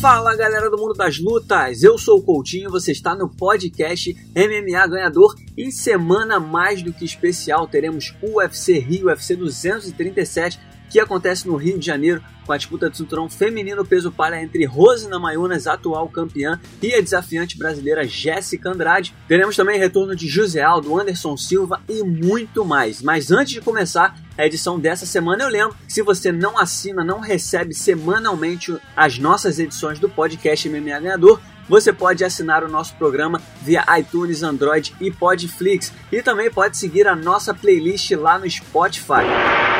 Fala galera do mundo das lutas, eu sou o Coutinho, você está no podcast MMA Ganhador. Em semana mais do que especial, teremos UFC Rio, UFC 237, que acontece no Rio de Janeiro, com a disputa de cinturão feminino peso palha entre Rose Namayunas, atual campeã, e a desafiante brasileira Jéssica Andrade. Teremos também retorno de José Aldo, Anderson Silva e muito mais. Mas antes de começar a edição dessa semana, eu lembro que se você não assina, não recebe semanalmente as nossas edições do podcast MMA Ganhador, você pode assinar o nosso programa via iTunes, Android e Podflix. E também pode seguir a nossa playlist lá no Spotify.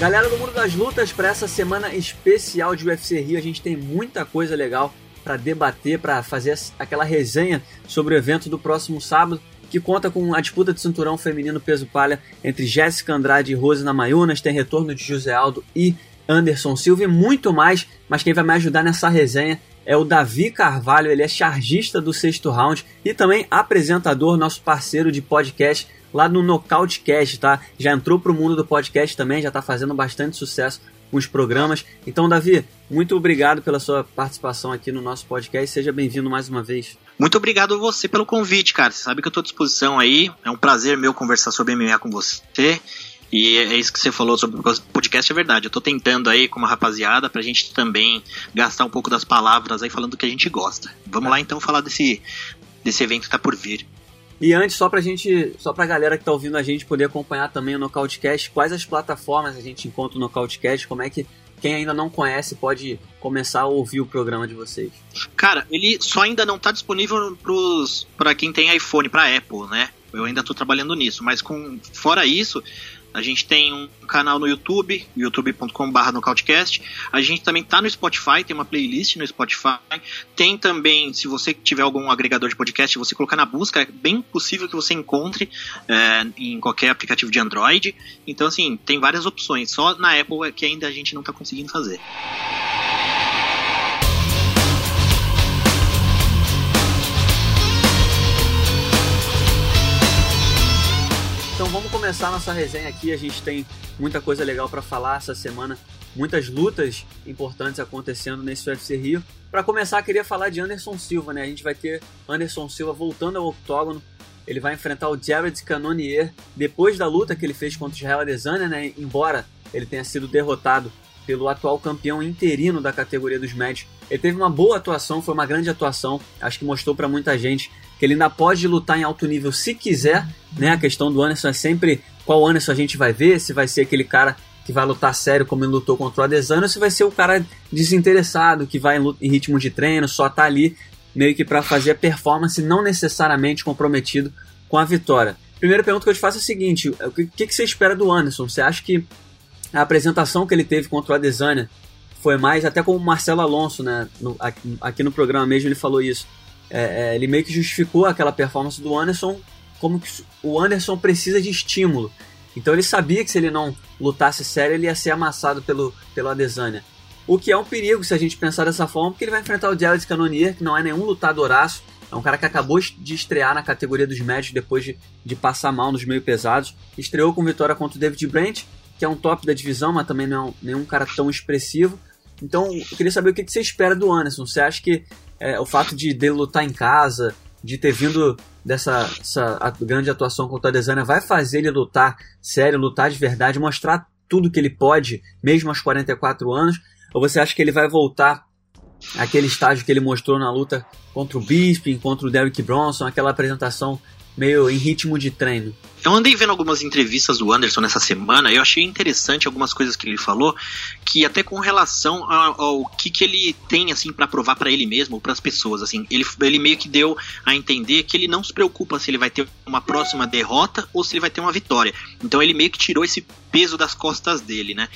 Galera do mundo das lutas, para essa semana especial de UFC Rio, a gente tem muita coisa legal para debater, para fazer aquela resenha sobre o evento do próximo sábado, que conta com a disputa de cinturão feminino peso palha entre Jéssica Andrade e Rose Namayunas, tem retorno de José Aldo e Anderson Silva e muito mais, mas quem vai me ajudar nessa resenha é o Davi Carvalho, ele é chargista do sexto round e também apresentador, nosso parceiro de podcast lá no Nocautecast, tá? Já entrou pro mundo do podcast também, já tá fazendo bastante sucesso os programas. Então, Davi, muito obrigado pela sua participação aqui no nosso podcast. Seja bem-vindo mais uma vez. Muito obrigado a você pelo convite, cara. Você sabe que eu estou à disposição aí. É um prazer meu conversar sobre MMA com você. E é isso que você falou sobre o podcast, é verdade. Eu tô tentando aí com uma rapaziada pra gente também gastar um pouco das palavras aí falando do que a gente gosta. Vamos lá então falar desse, desse evento que tá por vir. E antes, só pra gente, só pra galera que tá ouvindo a gente poder acompanhar também o Nocautecast, quais as plataformas a gente encontra o Nocautecast, como é que quem ainda não conhece pode começar a ouvir o programa de vocês? Cara, ele só ainda não tá disponível para quem tem iPhone, para Apple, né? Eu ainda tô trabalhando nisso, mas com fora isso, a gente tem um canal no YouTube, youtube.com.br nocautecast. A gente também tá no Spotify, tem uma playlist no Spotify. Tem também, se você tiver algum agregador de podcast, você colocar na busca, é bem possível que você encontre é, em qualquer aplicativo de Android. Então, assim, tem várias opções. Só na Apple é que ainda a gente não tá conseguindo fazer. Então vamos começar nossa resenha aqui. A gente tem muita coisa legal para falar essa semana, muitas lutas importantes acontecendo nesse UFC Rio. Para começar, queria falar de Anderson Silva, né? A gente vai ter Anderson Silva voltando ao octógono. Ele vai enfrentar o Jared Cannonier depois da luta que ele fez contra o Israel Adesanya, né? Embora ele tenha sido derrotado pelo atual campeão interino da categoria dos médios. Ele teve uma boa atuação, foi uma grande atuação. Acho que mostrou para muita gente que ele ainda pode lutar em alto nível se quiser, né? A questão do Anderson é sempre qual Anderson a gente vai ver, se vai ser aquele cara que vai lutar sério como ele lutou contra o Adesanya, ou se vai ser o cara desinteressado, que vai em, em ritmo de treino, só tá ali meio que para fazer a performance, não necessariamente comprometido com a vitória. Primeira pergunta que eu te faço é a seguinte: o que, que você espera do Anderson? Você acha que a apresentação que ele teve contra o Adesanya foi mais, até como o Marcelo Alonso, né, no, aqui, aqui no programa mesmo ele falou isso é, é, ele meio que justificou aquela performance do Anderson como que o Anderson precisa de estímulo. Então ele sabia que se ele não lutasse sério, ele ia ser amassado pelo, pelo Adesanya. O que é um perigo se a gente pensar dessa forma, porque ele vai enfrentar o Jared Cannonier, que não é nenhum lutadoraço, é um cara que acabou de estrear na categoria dos médios depois de, de passar mal nos meio pesados. Estreou com vitória contra o David Brandt, que é um top da divisão, mas também não é nenhum cara tão expressivo. Então, eu queria saber o que você espera do Anderson. Você acha que é, o fato de dele lutar em casa, de ter vindo dessa essa grande atuação contra a Desânia, vai fazer ele lutar sério, lutar de verdade, mostrar tudo que ele pode, mesmo aos 44 anos? Ou você acha que ele vai voltar àquele estágio que ele mostrou na luta contra o Bisping, contra o Derrick Bronson, aquela apresentação meio em ritmo de treino. Eu andei vendo algumas entrevistas do Anderson nessa semana e eu achei interessante algumas coisas que ele falou, que até com relação ao, ao que, que ele tem assim para provar para ele mesmo ou para as pessoas, assim, ele, ele meio que deu a entender que ele não se preocupa se ele vai ter uma próxima derrota ou se ele vai ter uma vitória. Então ele meio que tirou esse peso das costas dele, né?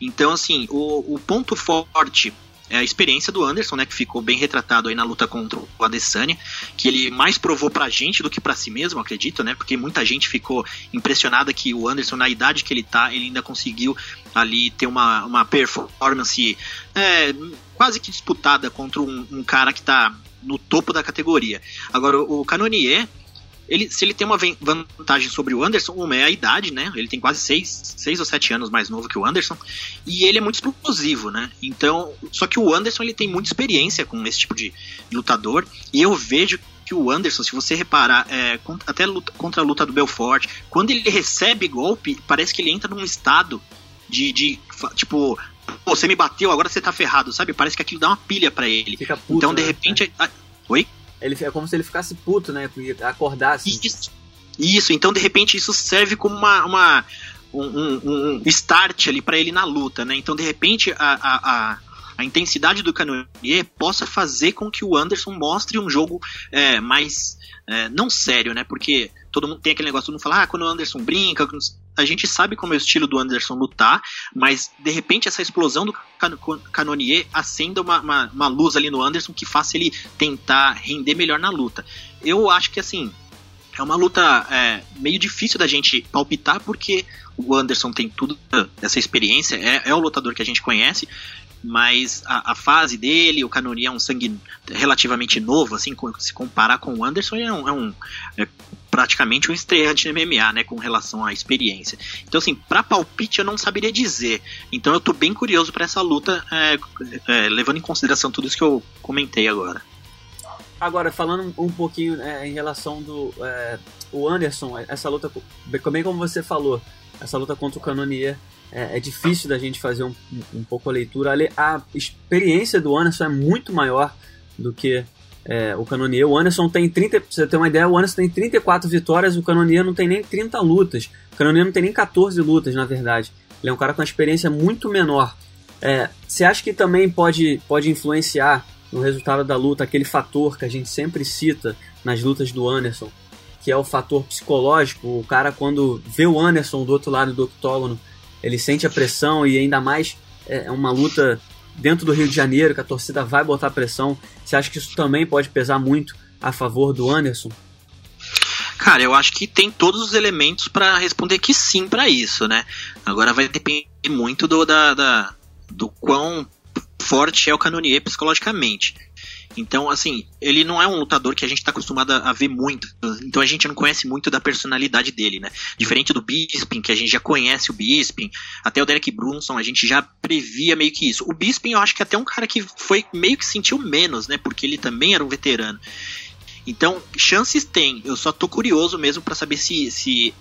Então assim, o, o ponto forte é a experiência do Anderson, né, que ficou bem retratado aí na luta contra o Adesanya, que ele mais provou pra gente do que pra si mesmo, acredito, né, porque muita gente ficou impressionada que o Anderson, na idade que ele tá, ele ainda conseguiu ali ter uma, uma performance é, quase que disputada contra um, um cara que tá no topo da categoria. Agora, o Canonier, ele, se ele tem uma vantagem sobre o Anderson, uma é a idade, né? Ele tem quase seis, seis ou sete anos mais novo que o Anderson. E ele é muito explosivo, né? Então, só que o Anderson ele tem muita experiência com esse tipo de lutador. E eu vejo que o Anderson, se você reparar, é, até luta, contra a luta do Belfort, quando ele recebe golpe, parece que ele entra num estado de, de tipo, Pô, você me bateu, agora você tá ferrado, sabe? Parece que aquilo dá uma pilha para ele. Puto, então, de né? repente. É. Oi? Ele, é como se ele ficasse puto, né? Acordasse. Isso. Isso, então de repente isso serve como uma, uma um, um, um, start ali para ele na luta, né? Então de repente a, a, a, a, intensidade do Canonier possa fazer com que o Anderson mostre um jogo é, mais é, não sério, né? Porque todo mundo tem aquele negócio, todo mundo fala, ah, quando o Anderson brinca, a gente sabe como é o estilo do Anderson lutar, mas de repente essa explosão do Canonier acenda uma, uma, uma luz ali no Anderson que faça ele tentar render melhor na luta. Eu acho que assim, é uma luta é, meio difícil da gente palpitar, porque o Anderson tem tudo essa experiência, é, é o lutador que a gente conhece, mas a, a, fase dele, o Canoni é um sangue relativamente novo, assim, se comparar com o Anderson, é, um, é, um, é praticamente um estreante MMA, né, com relação à experiência. Então, assim, para palpite eu não saberia dizer. Então eu tô bem curioso para essa luta, é, é, levando em consideração tudo isso que eu comentei agora. Agora, falando um pouquinho é, em relação do é, o Anderson, essa luta, bem como você falou, essa luta contra o Canonier, é, é, difícil da gente fazer um, um, pouco a leitura. A experiência do Anderson é muito maior do que é, o Canonier. O Anderson tem 30, pra você ter uma ideia, o Anderson tem 34 vitórias, o Canonier não tem nem 30 lutas. O Canonier não tem nem 14 lutas, na verdade. Ele é um cara com uma experiência muito menor. É, você acha que também pode, pode influenciar no resultado da luta aquele fator que a gente sempre cita nas lutas do Anderson, que é o fator psicológico? O cara, quando vê o Anderson do outro lado do octógono, ele sente a pressão e ainda mais é, é uma luta dentro do Rio de Janeiro, que a torcida vai botar pressão. Você acha que isso também pode pesar muito a favor do Anderson? Cara, eu acho que tem todos os elementos para responder que sim para isso, né? Agora vai depender muito do, da, da, do quão forte é o Canonier psicologicamente. Então, assim, ele não é um lutador que a gente tá acostumado a ver muito. Então a gente não conhece muito da personalidade dele, né? Diferente do Bisping, que a gente já conhece o Bisping, até o Derek Brunson, a gente já previa meio que isso. O Bisping eu acho que é até um cara que foi meio que sentiu menos, né? Porque ele também era um veterano. Então, chances tem. Eu só tô curioso mesmo para saber se, se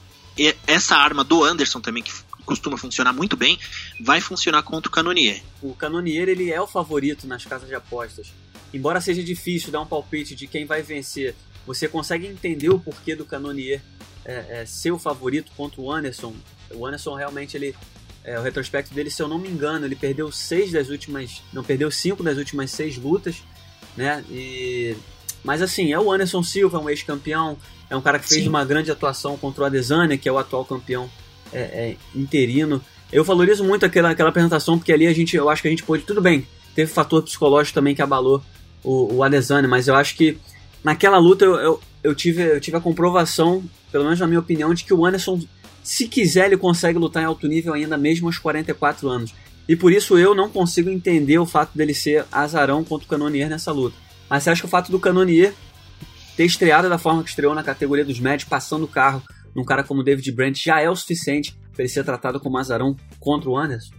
essa arma do Anderson também, que costuma funcionar muito bem, vai funcionar contra o Canonier. O Canonier, ele é o favorito nas casas de apostas embora seja difícil dar um palpite de quem vai vencer, você consegue entender o porquê do Canonier é, é, ser o favorito contra o Anderson. O Anderson realmente ele é, o retrospecto dele, se eu não me engano, ele perdeu seis das últimas, não perdeu cinco das últimas seis lutas, né? E mas assim é o Anderson Silva, um ex-campeão, é um cara que fez Sim. uma grande atuação contra o Adesanya, que é o atual campeão é, é, interino. Eu valorizo muito aquela, aquela apresentação porque ali a gente, eu acho que a gente pôde, tudo bem, teve fator psicológico também que abalou o, o Adesanya, mas eu acho que naquela luta eu, eu, eu, tive, eu tive a comprovação, pelo menos na minha opinião, de que o Anderson, se quiser, ele consegue lutar em alto nível ainda mesmo aos 44 anos. E por isso eu não consigo entender o fato dele ser azarão contra o Canonier nessa luta. Mas você acha que o fato do Canonier ter estreado da forma que estreou na categoria dos médios, passando o carro num cara como David Brandt, já é o suficiente para ele ser tratado como azarão contra o Anderson?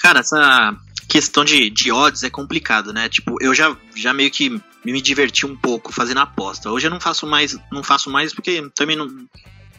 Cara, essa questão de, de odds é complicado, né? Tipo, eu já, já meio que me diverti um pouco fazendo aposta. Hoje eu não faço mais, não faço mais porque também não,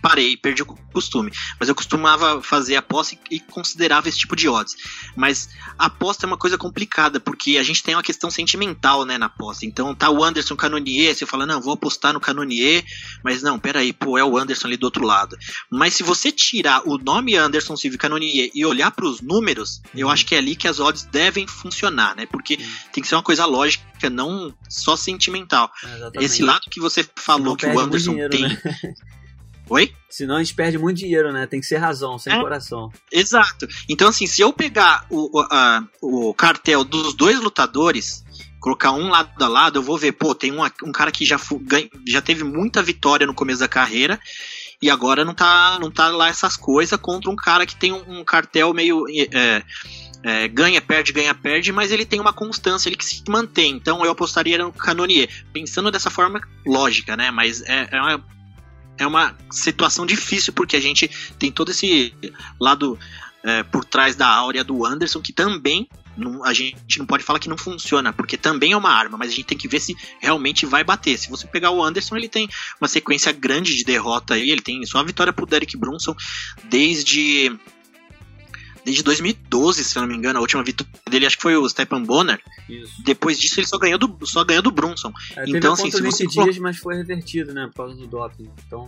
parei, perdi o costume. Mas eu costumava fazer aposta e, considerava esse tipo de odds. Mas a aposta é uma coisa complicada, porque a gente tem uma questão sentimental, né, na aposta. Então tá o Anderson Canonier, você fala, não, vou apostar no Canonier, mas não, peraí, pô, é o Anderson ali do outro lado. Mas se você tirar o nome Anderson Silva Canonier e olhar para os números, uhum. eu acho que é ali que as odds devem funcionar, né? Porque uhum. tem que ser uma coisa lógica, não só sentimental. É, Esse lado que você falou que o Anderson dinheiro, tem. Né? Oi? Senão a gente perde muito dinheiro, né? Tem que ser razão, sem é, coração. Exato. Então, assim, se eu pegar o, a, o cartel dos dois lutadores, colocar um lado a lado, eu vou ver, pô, tem um, um cara que já, já teve muita vitória no começo da carreira e agora não tá, não tá lá essas coisas contra um cara que tem um, um cartel meio. É, é, ganha, perde, ganha, perde, mas ele tem uma constância ele que se mantém. Então eu apostaria no Canonier. Pensando dessa forma lógica, né? Mas é, é, uma, é uma situação difícil porque a gente tem todo esse lado é, por trás da áurea do Anderson que também não, a gente não pode falar que não funciona, porque também é uma arma, mas a gente tem que ver se realmente vai bater. Se você pegar o Anderson, ele tem uma sequência grande de derrota aí, ele tem só a vitória pro Derek Brunson desde desde 2012, se eu não me engano, a última vitória dele acho que foi o Stepan Bonner. Isso. Depois disso ele só ganhou do, só ganhou do Brunson. É, então assim, se você dias, mas foi revertido, né, por causa do doping. Então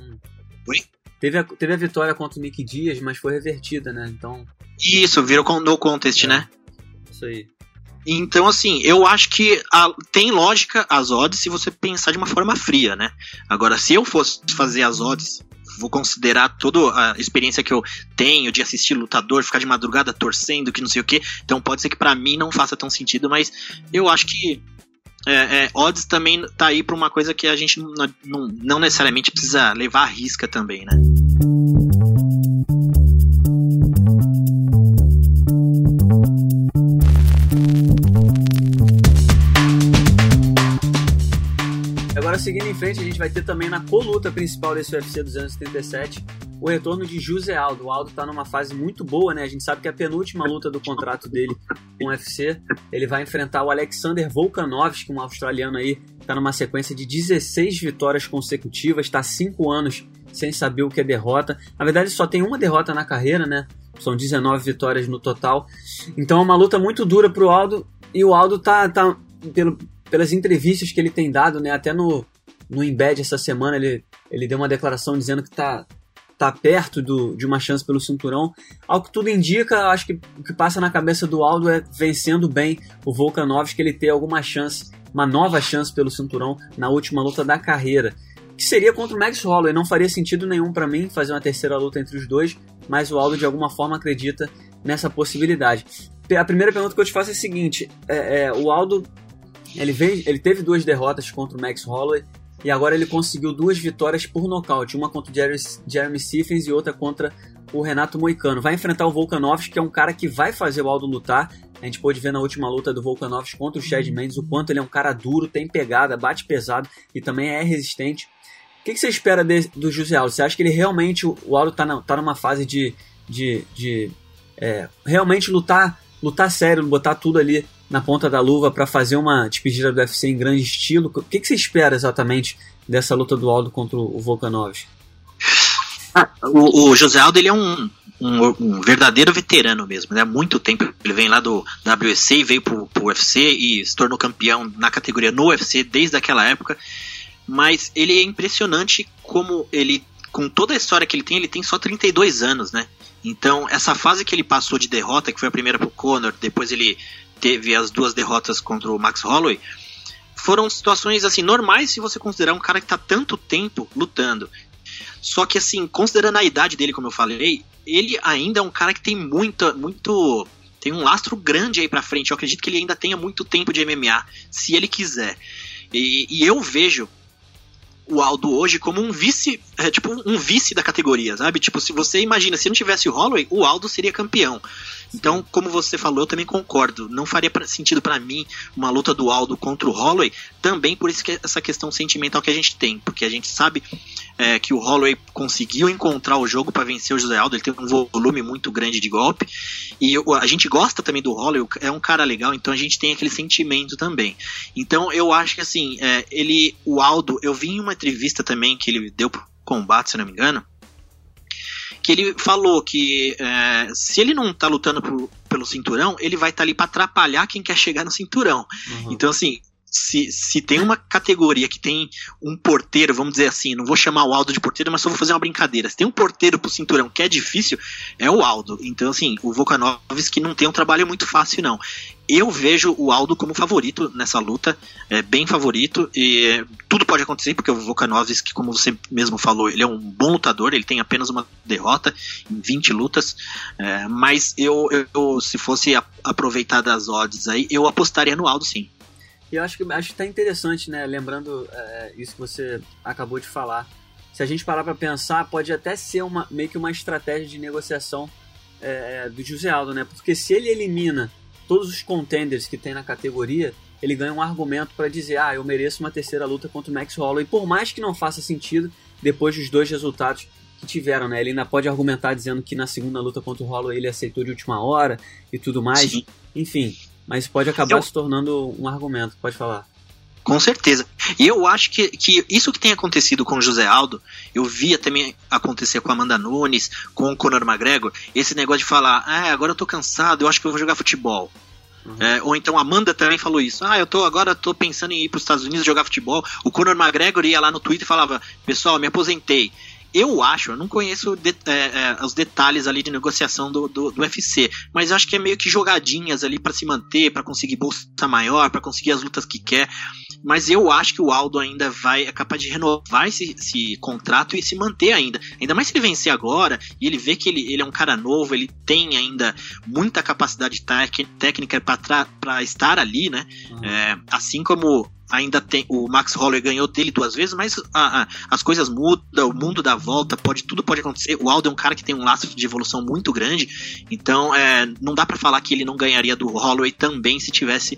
Oi? Teve a, teve a vitória contra o Nick Dias, mas foi revertida, né? Então Isso, virou no contest, é. né? Isso aí. Então, assim, eu acho que a, tem lógica as odds se você pensar de uma forma fria, né? Agora, se eu fosse fazer as odds vou considerar toda a experiência que eu tenho de assistir lutador, ficar de madrugada torcendo, que não sei o que. Então pode ser que para mim não faça tão sentido, mas eu acho que é, é, odds também tá aí pra uma coisa que a gente não, não, não necessariamente precisa levar a risca também, né? Seguindo em frente, a gente vai ter também na coluta principal desse UFC 277 o retorno de José Aldo. O Aldo tá numa fase muito boa, né? A gente sabe que é a penúltima luta do contrato dele com o UFC, ele vai enfrentar o Alexander Volkanovski, um australiano aí, tá numa sequência de 16 vitórias consecutivas, tá 5 anos sem saber o que é derrota. Na verdade, só tem uma derrota na carreira, né? São 19 vitórias no total. Então é uma luta muito dura pro Aldo e o Aldo tá, tá pelo, pelas entrevistas que ele tem dado, né? Até no, no embed essa semana ele, ele deu uma declaração dizendo que está tá perto do, de uma chance pelo cinturão. Ao que tudo indica, acho que o que passa na cabeça do Aldo é vencendo bem o Volkanovski, ele ter alguma chance, uma nova chance pelo cinturão na última luta da carreira. Que seria contra o Max Holloway. Não faria sentido nenhum para mim fazer uma terceira luta entre os dois, mas o Aldo de alguma forma acredita nessa possibilidade. A primeira pergunta que eu te faço é a seguinte: é, é, o Aldo ele, veio, ele teve duas derrotas contra o Max Holloway e agora ele conseguiu duas vitórias por nocaute, uma contra o Jeremy, Jeremy Stephens e outra contra o Renato Moicano. Vai enfrentar o Volkanovski, que é um cara que vai fazer o Aldo lutar. A gente pôde ver na última luta do Volkanovski contra o Chad Mendes o quanto ele é um cara duro, tem pegada, bate pesado e também é resistente. O que, que você espera de, do José Aldo? Você acha que ele realmente, o Aldo tá, na, tá numa fase de, de, de é, realmente lutar, lutar sério, botar tudo ali na ponta da luva para fazer uma despedida do UFC em grande estilo. O que, que você espera exatamente dessa luta do Aldo contra o Volkanov? Ah, o, o, José Aldo ele é um, um, um, verdadeiro veterano mesmo, né? Muito tempo ele vem lá do WC e veio pro, pro UFC e se tornou campeão na categoria no UFC desde aquela época. Mas ele é impressionante como ele, com toda a história que ele tem, ele tem só 32 anos, né? Então, essa fase que ele passou de derrota, que foi a primeira pro Conor, depois ele teve as duas derrotas contra o Max Holloway, foram situações assim normais se você considerar um cara que está tanto tempo lutando. Só que assim, considerando a idade dele, como eu falei, ele ainda é um cara que tem muita, muito, tem um lastro grande aí para frente. Eu acredito que ele ainda tenha muito tempo de MMA, se ele quiser. E, e eu vejo o Aldo hoje como um vice, é, tipo um vice da categoria, sabe? Tipo, se você imagina, se não tivesse o Holloway, o Aldo seria campeão. Então, como você falou, eu também concordo. Não faria pra, sentido para mim uma luta do Aldo contra o Holloway, também por isso que essa questão sentimental que a gente tem, porque a gente sabe é, que o Holloway conseguiu encontrar o jogo para vencer o José Aldo, ele tem um volume muito grande de golpe, e a gente gosta também do Holloway, é um cara legal, então a gente tem aquele sentimento também. Então eu acho que assim, é, ele, o Aldo, eu vi uma entrevista também que ele deu pro combate, se não me engano, que ele falou que é, se ele não tá lutando pro, pelo cinturão, ele vai estar tá ali para atrapalhar quem quer chegar no cinturão. Uhum. Então, assim, se, se tem uma categoria que tem um porteiro, vamos dizer assim, não vou chamar o Aldo de porteiro, mas só vou fazer uma brincadeira. Se tem um porteiro pro cinturão que é difícil, é o Aldo. Então, assim, o Volkanovski não tem um trabalho muito fácil, não. Eu vejo o Aldo como favorito nessa luta, é bem favorito, e é, tudo pode acontecer, porque o Volkanovski, como você mesmo falou, ele é um bom lutador, ele tem apenas uma derrota em 20 lutas, é, mas eu, eu, se fosse aproveitar das odds aí, eu apostaria no Aldo sim. E eu acho que acho que tá interessante, né? Lembrando é, isso que você acabou de falar. Se a gente parar para pensar, pode até ser uma, meio que uma estratégia de negociação é, do José Aldo, né? Porque se ele elimina todos os contenders que tem na categoria, ele ganha um argumento para dizer: ah, eu mereço uma terceira luta contra o Max Holloway. Por mais que não faça sentido, depois dos dois resultados que tiveram, né? Ele ainda pode argumentar dizendo que na segunda luta contra o Holloway ele aceitou de última hora e tudo mais. Sim. Enfim, mas pode acabar eu... se tornando um argumento. Pode falar. Com certeza. E eu acho que, que isso que tem acontecido com o José Aldo, eu via também acontecer com a Amanda Nunes, com o Conor McGregor, esse negócio de falar, ah, agora eu tô cansado, eu acho que eu vou jogar futebol. Uhum. É, ou então a Amanda também falou isso. Ah, eu tô agora tô pensando em ir para os Estados Unidos jogar futebol. O Conor McGregor ia lá no Twitter e falava: Pessoal, me aposentei. Eu acho, eu não conheço de, é, é, os detalhes ali de negociação do, do, do, UFC, mas eu acho que é meio que jogadinhas ali para se manter, para conseguir bolsa maior, para conseguir as lutas que quer. Mas eu acho que o Aldo ainda vai é capaz de renovar esse, esse contrato e se manter ainda. Ainda mais se ele vencer agora e ele vê que ele, ele é um cara novo, ele tem ainda muita capacidade técnica para estar ali, né? Uhum. É, assim como ainda tem o Max Holloway ganhou dele duas vezes, mas a, a, as coisas mudam, o mundo dá volta, pode tudo pode acontecer. O Aldo é um cara que tem um laço de evolução muito grande, então é, não dá para falar que ele não ganharia do Holloway também se tivesse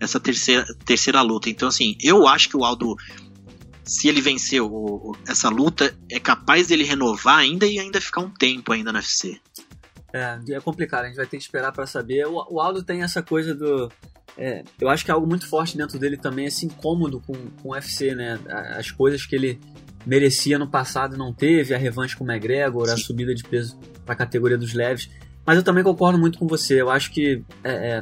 essa terceira, terceira luta. Então assim, eu acho que o Aldo se ele vencer o, essa luta, é capaz dele renovar ainda e ainda ficar um tempo ainda no UFC. É, é complicado, a gente vai ter que esperar para saber. O, o Aldo tem essa coisa do é, eu acho que é algo muito forte dentro dele também, esse incômodo com, com o UFC, né? As coisas que ele merecia no passado não teve, a revanche com o McGregor, Sim. a subida de peso para a categoria dos leves. Mas eu também concordo muito com você. Eu acho que é, é,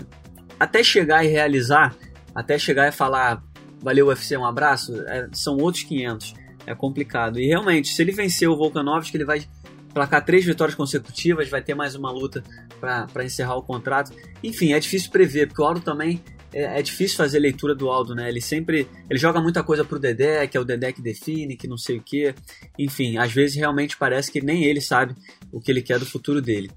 até chegar e realizar, até chegar e falar valeu UFC, um abraço, é, são outros 500. É complicado. E realmente, se ele vencer o Volkanovski, ele vai placar três vitórias consecutivas, vai ter mais uma luta para encerrar o contrato. Enfim, é difícil prever, porque o Aldo também é, é, difícil fazer leitura do Aldo, né? Ele sempre ele joga muita coisa pro Dedé, que é o Dedé que define, que não sei o que. Enfim, às vezes realmente parece que nem ele sabe o que ele quer do futuro dele.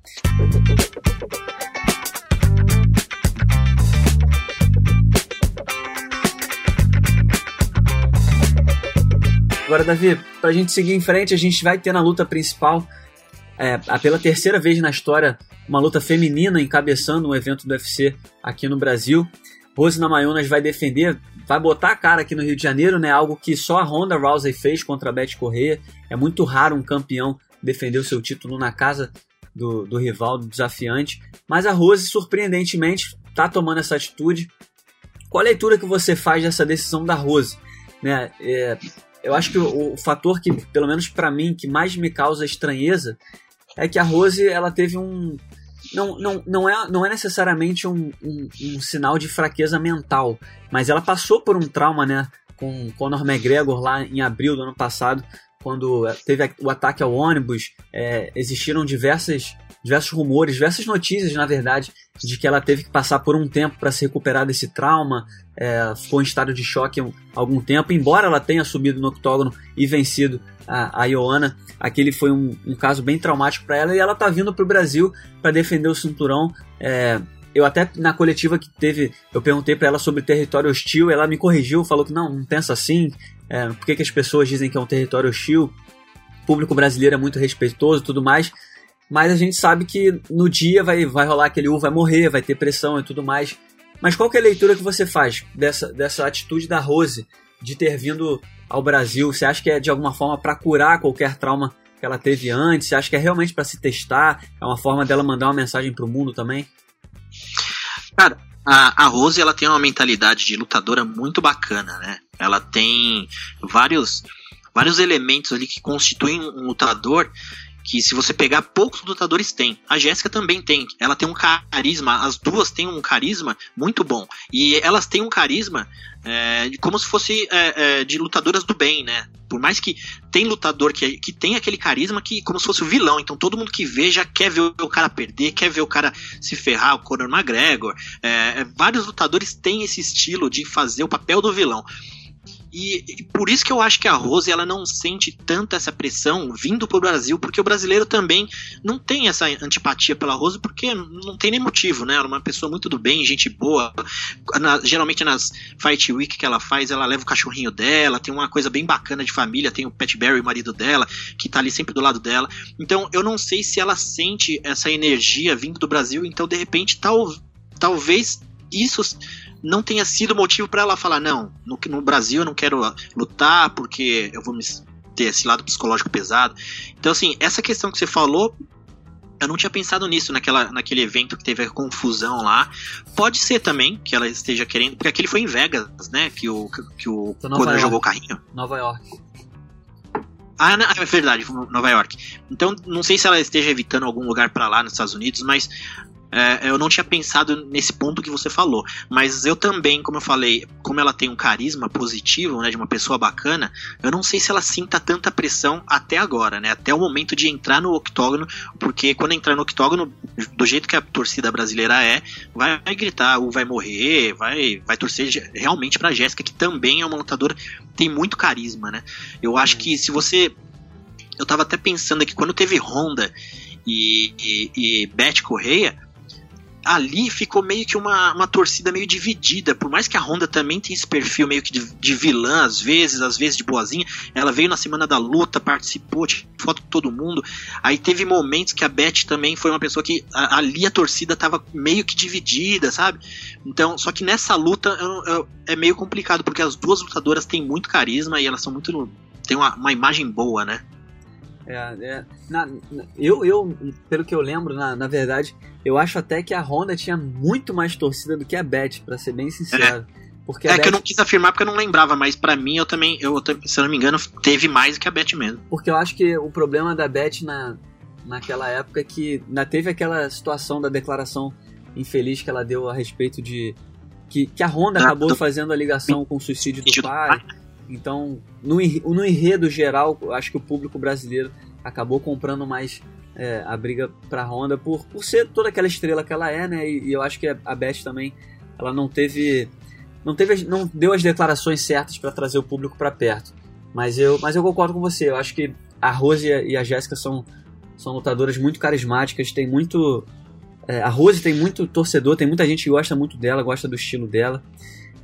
Agora, Davi, pra gente seguir em frente, a gente vai ter na luta principal é, pela terceira vez na história, uma luta feminina encabeçando um evento do UFC aqui no Brasil. Rose Namajunas vai defender, vai botar a cara aqui no Rio de Janeiro, né? Algo que só a Ronda Rousey fez contra a Beth Correia. É muito raro um campeão defender o seu título na casa do, do rival, do desafiante. Mas a Rose, surpreendentemente, está tomando essa atitude. Qual a leitura que você faz dessa decisão da Rose? Né? É, eu acho que o, o fator que, pelo menos para mim, que mais me causa estranheza é que a Rose ela teve um não, não, não, é, não é necessariamente um, um, um, sinal de fraqueza mental, mas ela passou por um trauma, né, com Conor McGregor lá em abril do ano passado, quando teve o ataque ao ônibus, é, existiram diversas, diversos rumores, diversas notícias, na verdade, de que ela teve que passar por um tempo para se recuperar desse trauma, é, ficou em estado de choque há algum tempo, embora ela tenha subido no octógono e vencido a, Ioana, aquele foi um, um caso bem traumático para ela e ela tá vindo para o Brasil para defender o cinturão. É, eu até na coletiva que teve, eu perguntei para ela sobre território hostil, ela me corrigiu, falou que não, não pensa assim, é, por que, que as pessoas dizem que é um território hostil? O público brasileiro é muito respeitoso e tudo mais mas a gente sabe que no dia vai, vai rolar aquele U, vai morrer, vai ter pressão e tudo mais. Mas qual é a leitura que você faz dessa, dessa atitude da Rose de ter vindo ao Brasil? Você acha que é de alguma forma para curar qualquer trauma que ela teve antes? Você acha que é realmente para se testar? É uma forma dela mandar uma mensagem para o mundo também? Cara, a, a Rose ela tem uma mentalidade de lutadora muito bacana, né? Ela tem vários vários elementos ali que constituem um lutador que se você pegar, poucos lutadores têm. A Jéssica também tem. Ela tem um carisma, as duas têm um carisma muito bom. E elas têm um carisma é, como se fosse é, é, de lutadoras do bem, né? Por mais que tem lutador que, que tem aquele carisma que como se fosse o vilão. Então todo mundo que vê já quer ver o cara perder, quer ver o cara se ferrar, o Conor McGregor. É, vários lutadores têm esse estilo de fazer o papel do vilão. E, e, por isso que eu acho que a Rose ela não sente tanta essa pressão vindo pro Brasil, porque o brasileiro também não tem essa antipatia pela Rose, porque não tem nem motivo, né? Ela é uma pessoa muito do bem, gente boa. Na, geralmente nas Fight Week que ela faz, ela leva o cachorrinho dela, tem uma coisa bem bacana de família, tem o Pat Barry, o marido dela, que tá ali sempre do lado dela. Então eu não sei se ela sente essa energia vindo do Brasil, então de repente tal, talvez isso não tenha sido motivo para ela falar, não, no, no Brasil eu não quero lutar porque eu vou me ter esse lado psicológico pesado. Então, assim, essa questão que você falou, eu não tinha pensado nisso naquela, naquele evento que teve a confusão lá. Pode ser também que ela esteja querendo. Porque aquele foi em Vegas, né? Que o, que o Conor jogou o carrinho. Nova York. Ah, é verdade, Nova York. Então, não sei se ela esteja evitando algum lugar para lá nos Estados Unidos, mas é, eu não tinha pensado nesse ponto que você falou. Mas eu também, como eu falei, como ela tem um carisma positivo, né, de uma pessoa bacana, eu não sei se ela sinta tanta pressão até agora, né? Até o momento de entrar no octógono, porque quando entrar no octógono, do jeito que a torcida brasileira é, vai, gritar, ou vai morrer, vai, vai torcer realmente pra Jéssica, que também é uma lutadora, tem muito carisma, né? Eu acho que se você. Eu tava até pensando aqui, quando teve Honda e, e, e Beth Correia, ali ficou meio que uma, uma torcida meio dividida. Por mais que a Honda também tem esse perfil meio que de, de vilã, às vezes, às vezes de boazinha. Ela veio na semana da luta, participou, tirou foto com todo mundo. Aí teve momentos que a Beth também foi uma pessoa que a, ali a torcida tava meio que dividida, sabe? Então, só que nessa luta eu, eu, é meio complicado, porque as duas lutadoras têm muito carisma e elas são muito. tem uma, uma imagem boa, né? É, é, na, eu, eu, pelo que eu lembro, na, na verdade, eu acho até que a Honda tinha muito mais torcida do que a Beth, para ser bem sincero. É. Porque é que eu não quis afirmar porque eu não lembrava, mas para mim eu também, eu, se eu não me engano, teve mais do que a Beth mesmo. Porque eu acho que o problema da Beth na, naquela época é que ainda teve aquela situação da declaração infeliz que ela deu a respeito de. que, que a Honda ah, acabou fazendo a ligação com o suicídio do pai. Então, no, no enredo geral, acho que o público brasileiro acabou comprando mais é, a briga pra Honda por, por ser toda aquela estrela que ela é, né? E, e eu acho que a Beth também, ela não teve. Não, teve, não deu as declarações certas para trazer o público para perto. Mas eu, mas eu concordo com você. Eu acho que a Rose e a Jéssica são, são lutadoras muito carismáticas. Tem muito. É, a Rose tem muito torcedor, tem muita gente que gosta muito dela, gosta do estilo dela.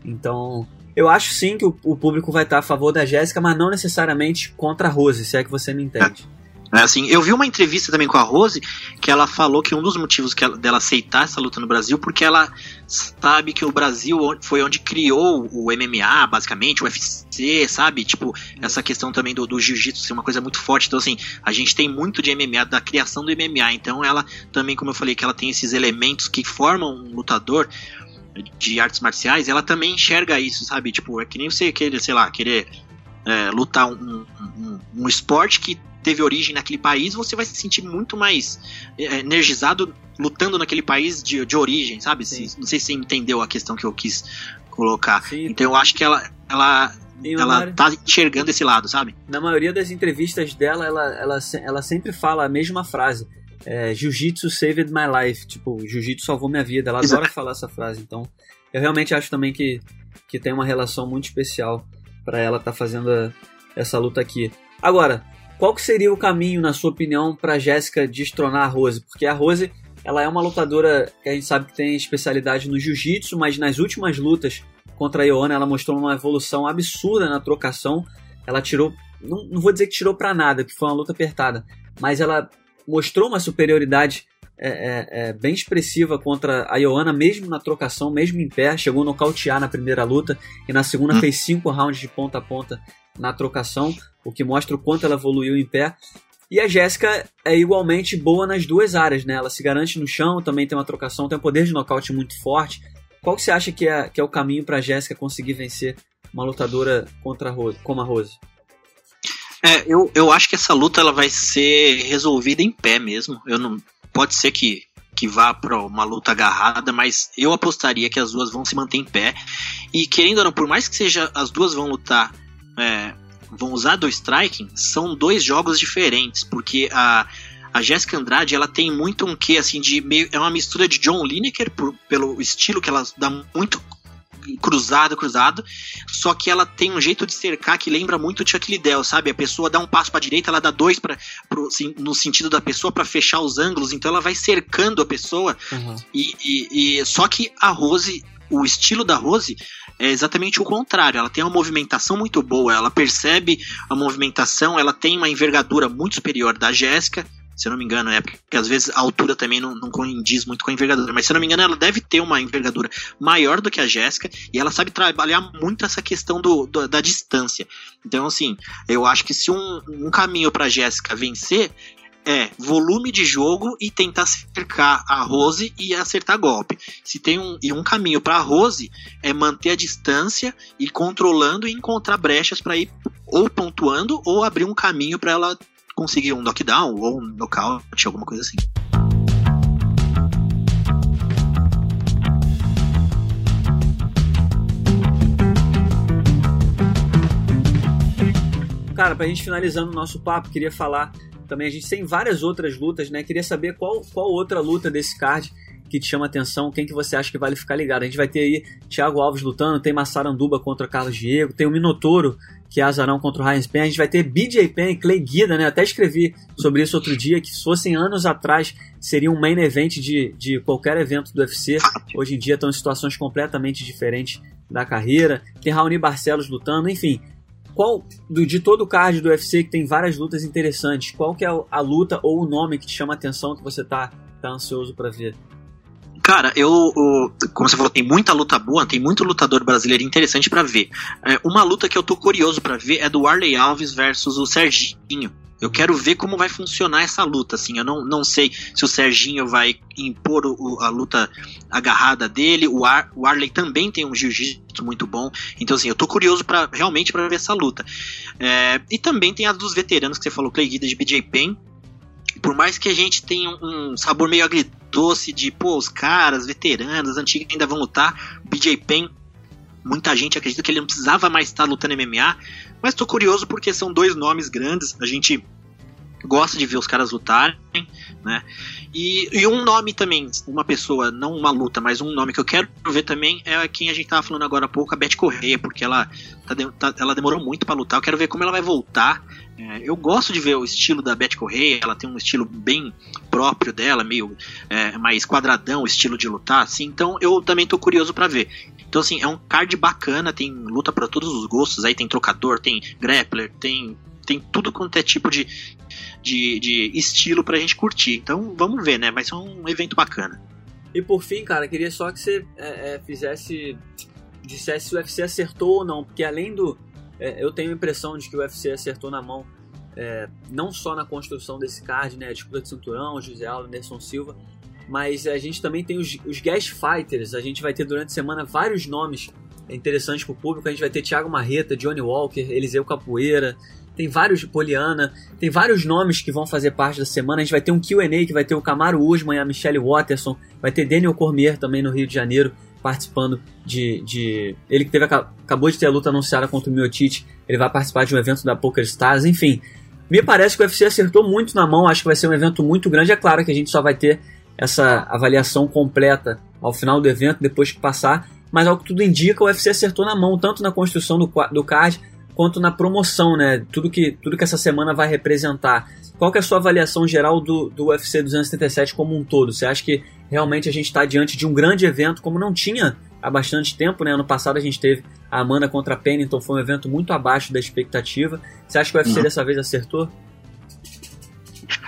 Então, eu acho sim que o, o público vai estar a favor da Jéssica, mas não necessariamente contra a Rose, se é que você me entende. É assim, eu vi uma entrevista também com a Rose que ela falou que um dos motivos ela, dela aceitar essa luta no Brasil porque ela sabe que o Brasil foi onde criou o MMA, basicamente, o UFC, sabe? Tipo, essa questão também do, do jiu-jitsu ser uma coisa muito forte. Então, assim, a gente tem muito de MMA, da criação do MMA. Então, ela também, como eu falei, que ela tem esses elementos que formam um lutador de artes marciais, ela também enxerga isso, sabe? Tipo, é que nem você querer, sei lá, querer é, lutar um, um, um, esporte que teve origem naquele país, você vai se sentir muito mais é, energizado lutando naquele país de, de origem, sabe? Se, não sei se você entendeu a questão que eu quis colocar. Sim. Então eu acho que ela, ela ela tá enxergando esse lado, sabe? Na maioria das entrevistas dela, ela, ela, ela sempre fala a mesma frase é, Jiu-Jitsu saved my life. Tipo, Jiu-Jitsu salvou minha vida. Ela adora falar essa frase. Então, eu realmente acho também que, que tem uma relação muito especial para ela estar tá fazendo a, essa luta aqui. Agora, qual que seria o caminho, na sua opinião, para Jéssica destronar a Rose? Porque a Rose, ela é uma lutadora que a gente sabe que tem especialidade no jiu-jitsu, mas nas últimas lutas contra a Ioana, ela mostrou uma evolução absurda na trocação. Ela tirou, não, não vou dizer que tirou para nada, que foi uma luta apertada, mas ela mostrou uma superioridade é, é, é, bem expressiva contra a Ioana, mesmo na trocação, mesmo em pé. Chegou a nocautear na primeira luta e na segunda hum. fez cinco rounds de ponta a ponta na trocação, o que mostra o quanto ela evoluiu em pé. E a Jéssica é igualmente boa nas duas áreas, né? Ela se garante no chão, também tem uma trocação, tem um poder de nocaute muito forte. Qual que você acha que é, que é o caminho para a Jéssica conseguir vencer uma lutadora contra a Rose, como a Rose? É, eu, eu acho que essa luta ela vai ser resolvida em pé mesmo. Eu não pode ser que que vá para uma luta agarrada, mas eu apostaria que as duas vão se manter em pé. E querendo ou não, por mais que seja as duas vão lutar, é, vão usar do striking, são dois jogos diferentes, porque a a Jéssica Andrade, ela tem muito um quê, assim, de meio. É uma mistura de John Lineker, por, pelo estilo que ela dá muito cruzado, cruzado, só que ela tem um jeito de cercar que lembra muito o Chuck Liddell, sabe? A pessoa dá um passo para direita, ela dá dois para assim, no sentido da pessoa para fechar os ângulos, então ela vai cercando a pessoa. Uhum. E, e, e, só que a Rose, o estilo da Rose é exatamente o contrário. Ela tem uma movimentação muito boa, ela percebe a movimentação, ela tem uma envergadura muito superior da Jéssica se eu não me engano, é porque às vezes a altura também não, não condiz muito com a envergadura, mas se eu não me engano, ela deve ter uma envergadura maior do que a Jéssica e ela sabe trabalhar muito essa questão do, do da distância. Então, assim, eu acho que se um, um caminho para Jéssica vencer é volume de jogo e tentar cercar a Rose e acertar golpe. Se tem um, e um caminho para a Rose é manter a distância e controlando e encontrar brechas para ir ou pontuando ou abrir um caminho para ela conseguir um knockdown ou um nocaute, alguma coisa assim. Cara, pra gente finalizando o nosso papo, queria falar também, a gente tem várias outras lutas, né? Queria saber qual, qual outra luta desse card que te chama atenção, quem que você acha que vale ficar ligado. A gente vai ter aí Thiago Alves lutando, tem Massaranduba contra Carlos Diego, tem o Minotouro, que é Azarão contra o Heinz Pen. A gente vai ter BJ Penn e Clay Guida, né? Até escrevi sobre isso outro dia, que se fossem anos atrás seria um main event de, de qualquer evento do UFC. Hoje em dia estão em situações completamente diferentes da carreira. Tem Raoni Barcelos lutando, enfim. Qual do, de todo o card do UFC que tem várias lutas interessantes, qual que é a luta ou o nome que te chama a atenção que você tá, tá ansioso para ver? Cara, eu, como você falou, tem muita luta boa, tem muito lutador brasileiro interessante para ver. É, uma luta que eu tô curioso para ver é do Arley Alves versus o Serginho. Eu quero ver como vai funcionar essa luta, assim. Eu não, não sei se o Serginho vai impor o, a luta agarrada dele. O, Ar, o Arley também tem um jiu-jitsu muito bom. Então, assim, eu tô curioso para realmente para ver essa luta. É, e também tem a dos veteranos que você falou, Clay Guida de BJ Penn por mais que a gente tenha um sabor meio agridoce de, pô, os caras, veteranos, antigos ainda vão lutar, BJ Penn, muita gente acredita que ele não precisava mais estar lutando MMA, mas tô curioso porque são dois nomes grandes, a gente gosta de ver os caras lutarem, né? E, e, um nome também, uma pessoa, não uma luta, mas um nome que eu quero ver também é quem a gente tava falando agora há pouco, a Beth Correia, porque ela, tá, tá, ela demorou muito para lutar. Eu quero ver como ela vai voltar. É, eu gosto de ver o estilo da Beth Correia, ela tem um estilo bem próprio dela, meio é, mais quadradão, estilo de lutar, assim. Então eu também tô curioso para ver. Então, assim, é um card bacana, tem luta para todos os gostos. Aí tem trocador, tem grappler, tem, tem tudo quanto é tipo de, de, de estilo pra gente curtir. Então vamos ver, né? Vai ser um evento bacana. E por fim, cara, queria só que você é, é, fizesse. dissesse se o UFC acertou ou não, porque além do. É, eu tenho a impressão de que o UFC acertou na mão, é, não só na construção desse card, né? A disputa de cinturão, José Aldo, Anderson Silva, mas a gente também tem os, os guest fighters. A gente vai ter durante a semana vários nomes interessantes para o público. A gente vai ter Thiago Marreta, Johnny Walker, Eliseu Capoeira, tem vários de Poliana, tem vários nomes que vão fazer parte da semana. A gente vai ter um QA que vai ter o Camaro Usman e a Michelle Watterson, vai ter Daniel Cormier também no Rio de Janeiro participando de. de... Ele que teve, acabou de ter a luta anunciada contra o Miotite, ele vai participar de um evento da Poker Stars, enfim. Me parece que o UFC acertou muito na mão, acho que vai ser um evento muito grande. É claro que a gente só vai ter essa avaliação completa ao final do evento, depois que passar, mas ao que tudo indica, o UFC acertou na mão, tanto na construção do, do card quanto na promoção, né? Tudo que, tudo que essa semana vai representar. Qual que é a sua avaliação geral do, do UFC 277 como um todo? Você acha que realmente a gente está diante de um grande evento, como não tinha há bastante tempo, né? Ano passado a gente teve a Amanda contra a Pennington, foi um evento muito abaixo da expectativa. Você acha que o UFC uhum. dessa vez acertou?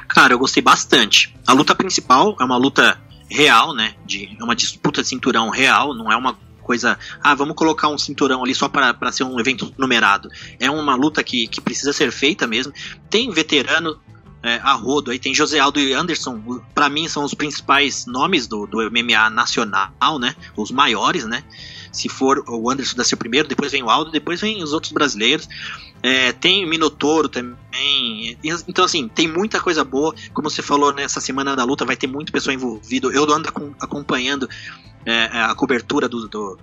Cara, eu gostei bastante. A luta principal é uma luta real, né? De, é uma disputa de cinturão real, não é uma coisa, ah, vamos colocar um cinturão ali só para ser um evento numerado. É uma luta que, que precisa ser feita mesmo. Tem veterano é, a rodo aí, tem José Aldo e Anderson, para mim são os principais nomes do, do MMA nacional, né? Os maiores, né? Se for o Anderson da ser o primeiro, depois vem o Aldo, depois vem os outros brasileiros. É, tem Minotouro também. Então, assim, tem muita coisa boa. Como você falou, nessa semana da luta vai ter muita pessoa envolvida. Eu ando acompanhando é, a cobertura do, do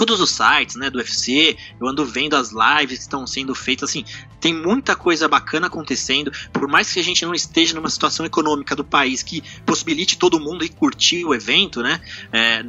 todos os sites, né, do UFC, eu ando vendo as lives que estão sendo feitas, assim, tem muita coisa bacana acontecendo, por mais que a gente não esteja numa situação econômica do país que possibilite todo mundo ir curtir o evento, né, é,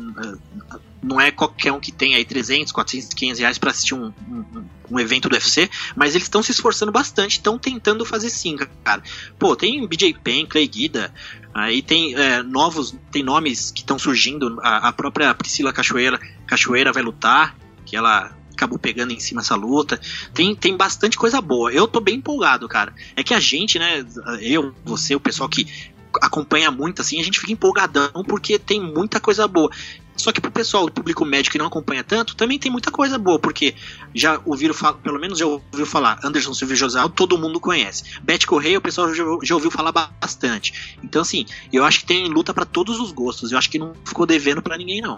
não é qualquer um que tem aí 300, 400, 500 reais para assistir um, um, um, evento do UFC, mas eles estão se esforçando bastante, estão tentando fazer sim, cara. Pô, tem BJ Penn, Clay Guida, aí tem é, novos, tem nomes que estão surgindo, a, a, própria Priscila Cachoeira, Cachoeira vai lutar, que ela acabou pegando em cima essa luta. Tem, tem bastante coisa boa. Eu tô bem empolgado, cara. É que a gente, né, eu, você, o pessoal que acompanha muito, assim, a gente fica empolgadão porque tem muita coisa boa. Só que pro pessoal, o público médio que não acompanha tanto, também tem muita coisa boa, porque já ouviram falar, pelo menos já ouviu falar, Anderson Silva José, todo mundo conhece. Beth Correia, o pessoal já, já, ouviu falar bastante. Então, assim, eu acho que tem luta para todos os gostos. Eu acho que não ficou devendo para ninguém, não.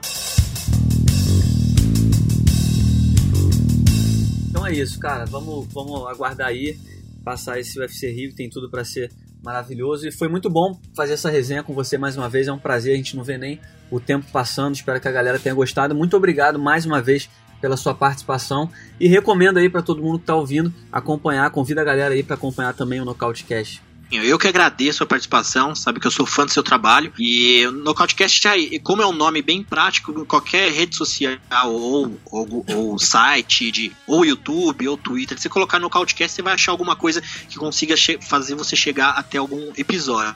Então é isso, cara. Vamos, vamos aguardar aí, passar esse UFC Rio, tem tudo para ser maravilhoso. E foi muito bom fazer essa resenha com você mais uma vez. É um prazer, a gente não vê nem o tempo passando. Espero que a galera tenha gostado. Muito obrigado mais uma vez pela sua participação e recomendo aí para todo mundo que está ouvindo acompanhar, convida a galera aí para acompanhar também o Nocaute Cash. Eu que agradeço a participação, sabe que eu sou fã do seu trabalho. E o Nocautecast, como é um nome bem prático, qualquer rede social ou, ou, ou site, de, ou YouTube, ou Twitter, se você colocar Nocautecast, você vai achar alguma coisa que consiga fazer você chegar até algum episódio.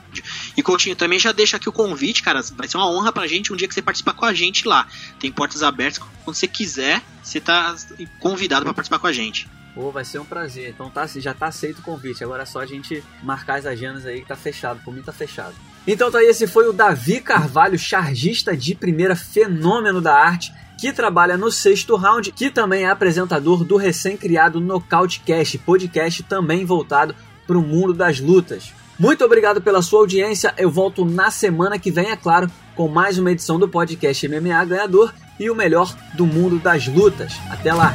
E Coutinho, também já deixa aqui o convite, cara. Vai ser uma honra pra gente um dia que você participar com a gente lá. Tem portas abertas. Quando você quiser, você tá convidado para participar com a gente. Pô, vai ser um prazer. Então tá, já tá aceito o convite. Agora é só a gente marcar as agendas aí que tá fechado. Por mim tá fechado. Então tá aí, esse foi o Davi Carvalho, chargista de primeira fenômeno da arte, que trabalha no sexto round, que também é apresentador do recém-criado Nocaute Cast, podcast também voltado para o mundo das lutas. Muito obrigado pela sua audiência. Eu volto na semana que vem, é claro, com mais uma edição do podcast MMA Ganhador e o melhor do mundo das lutas. Até lá!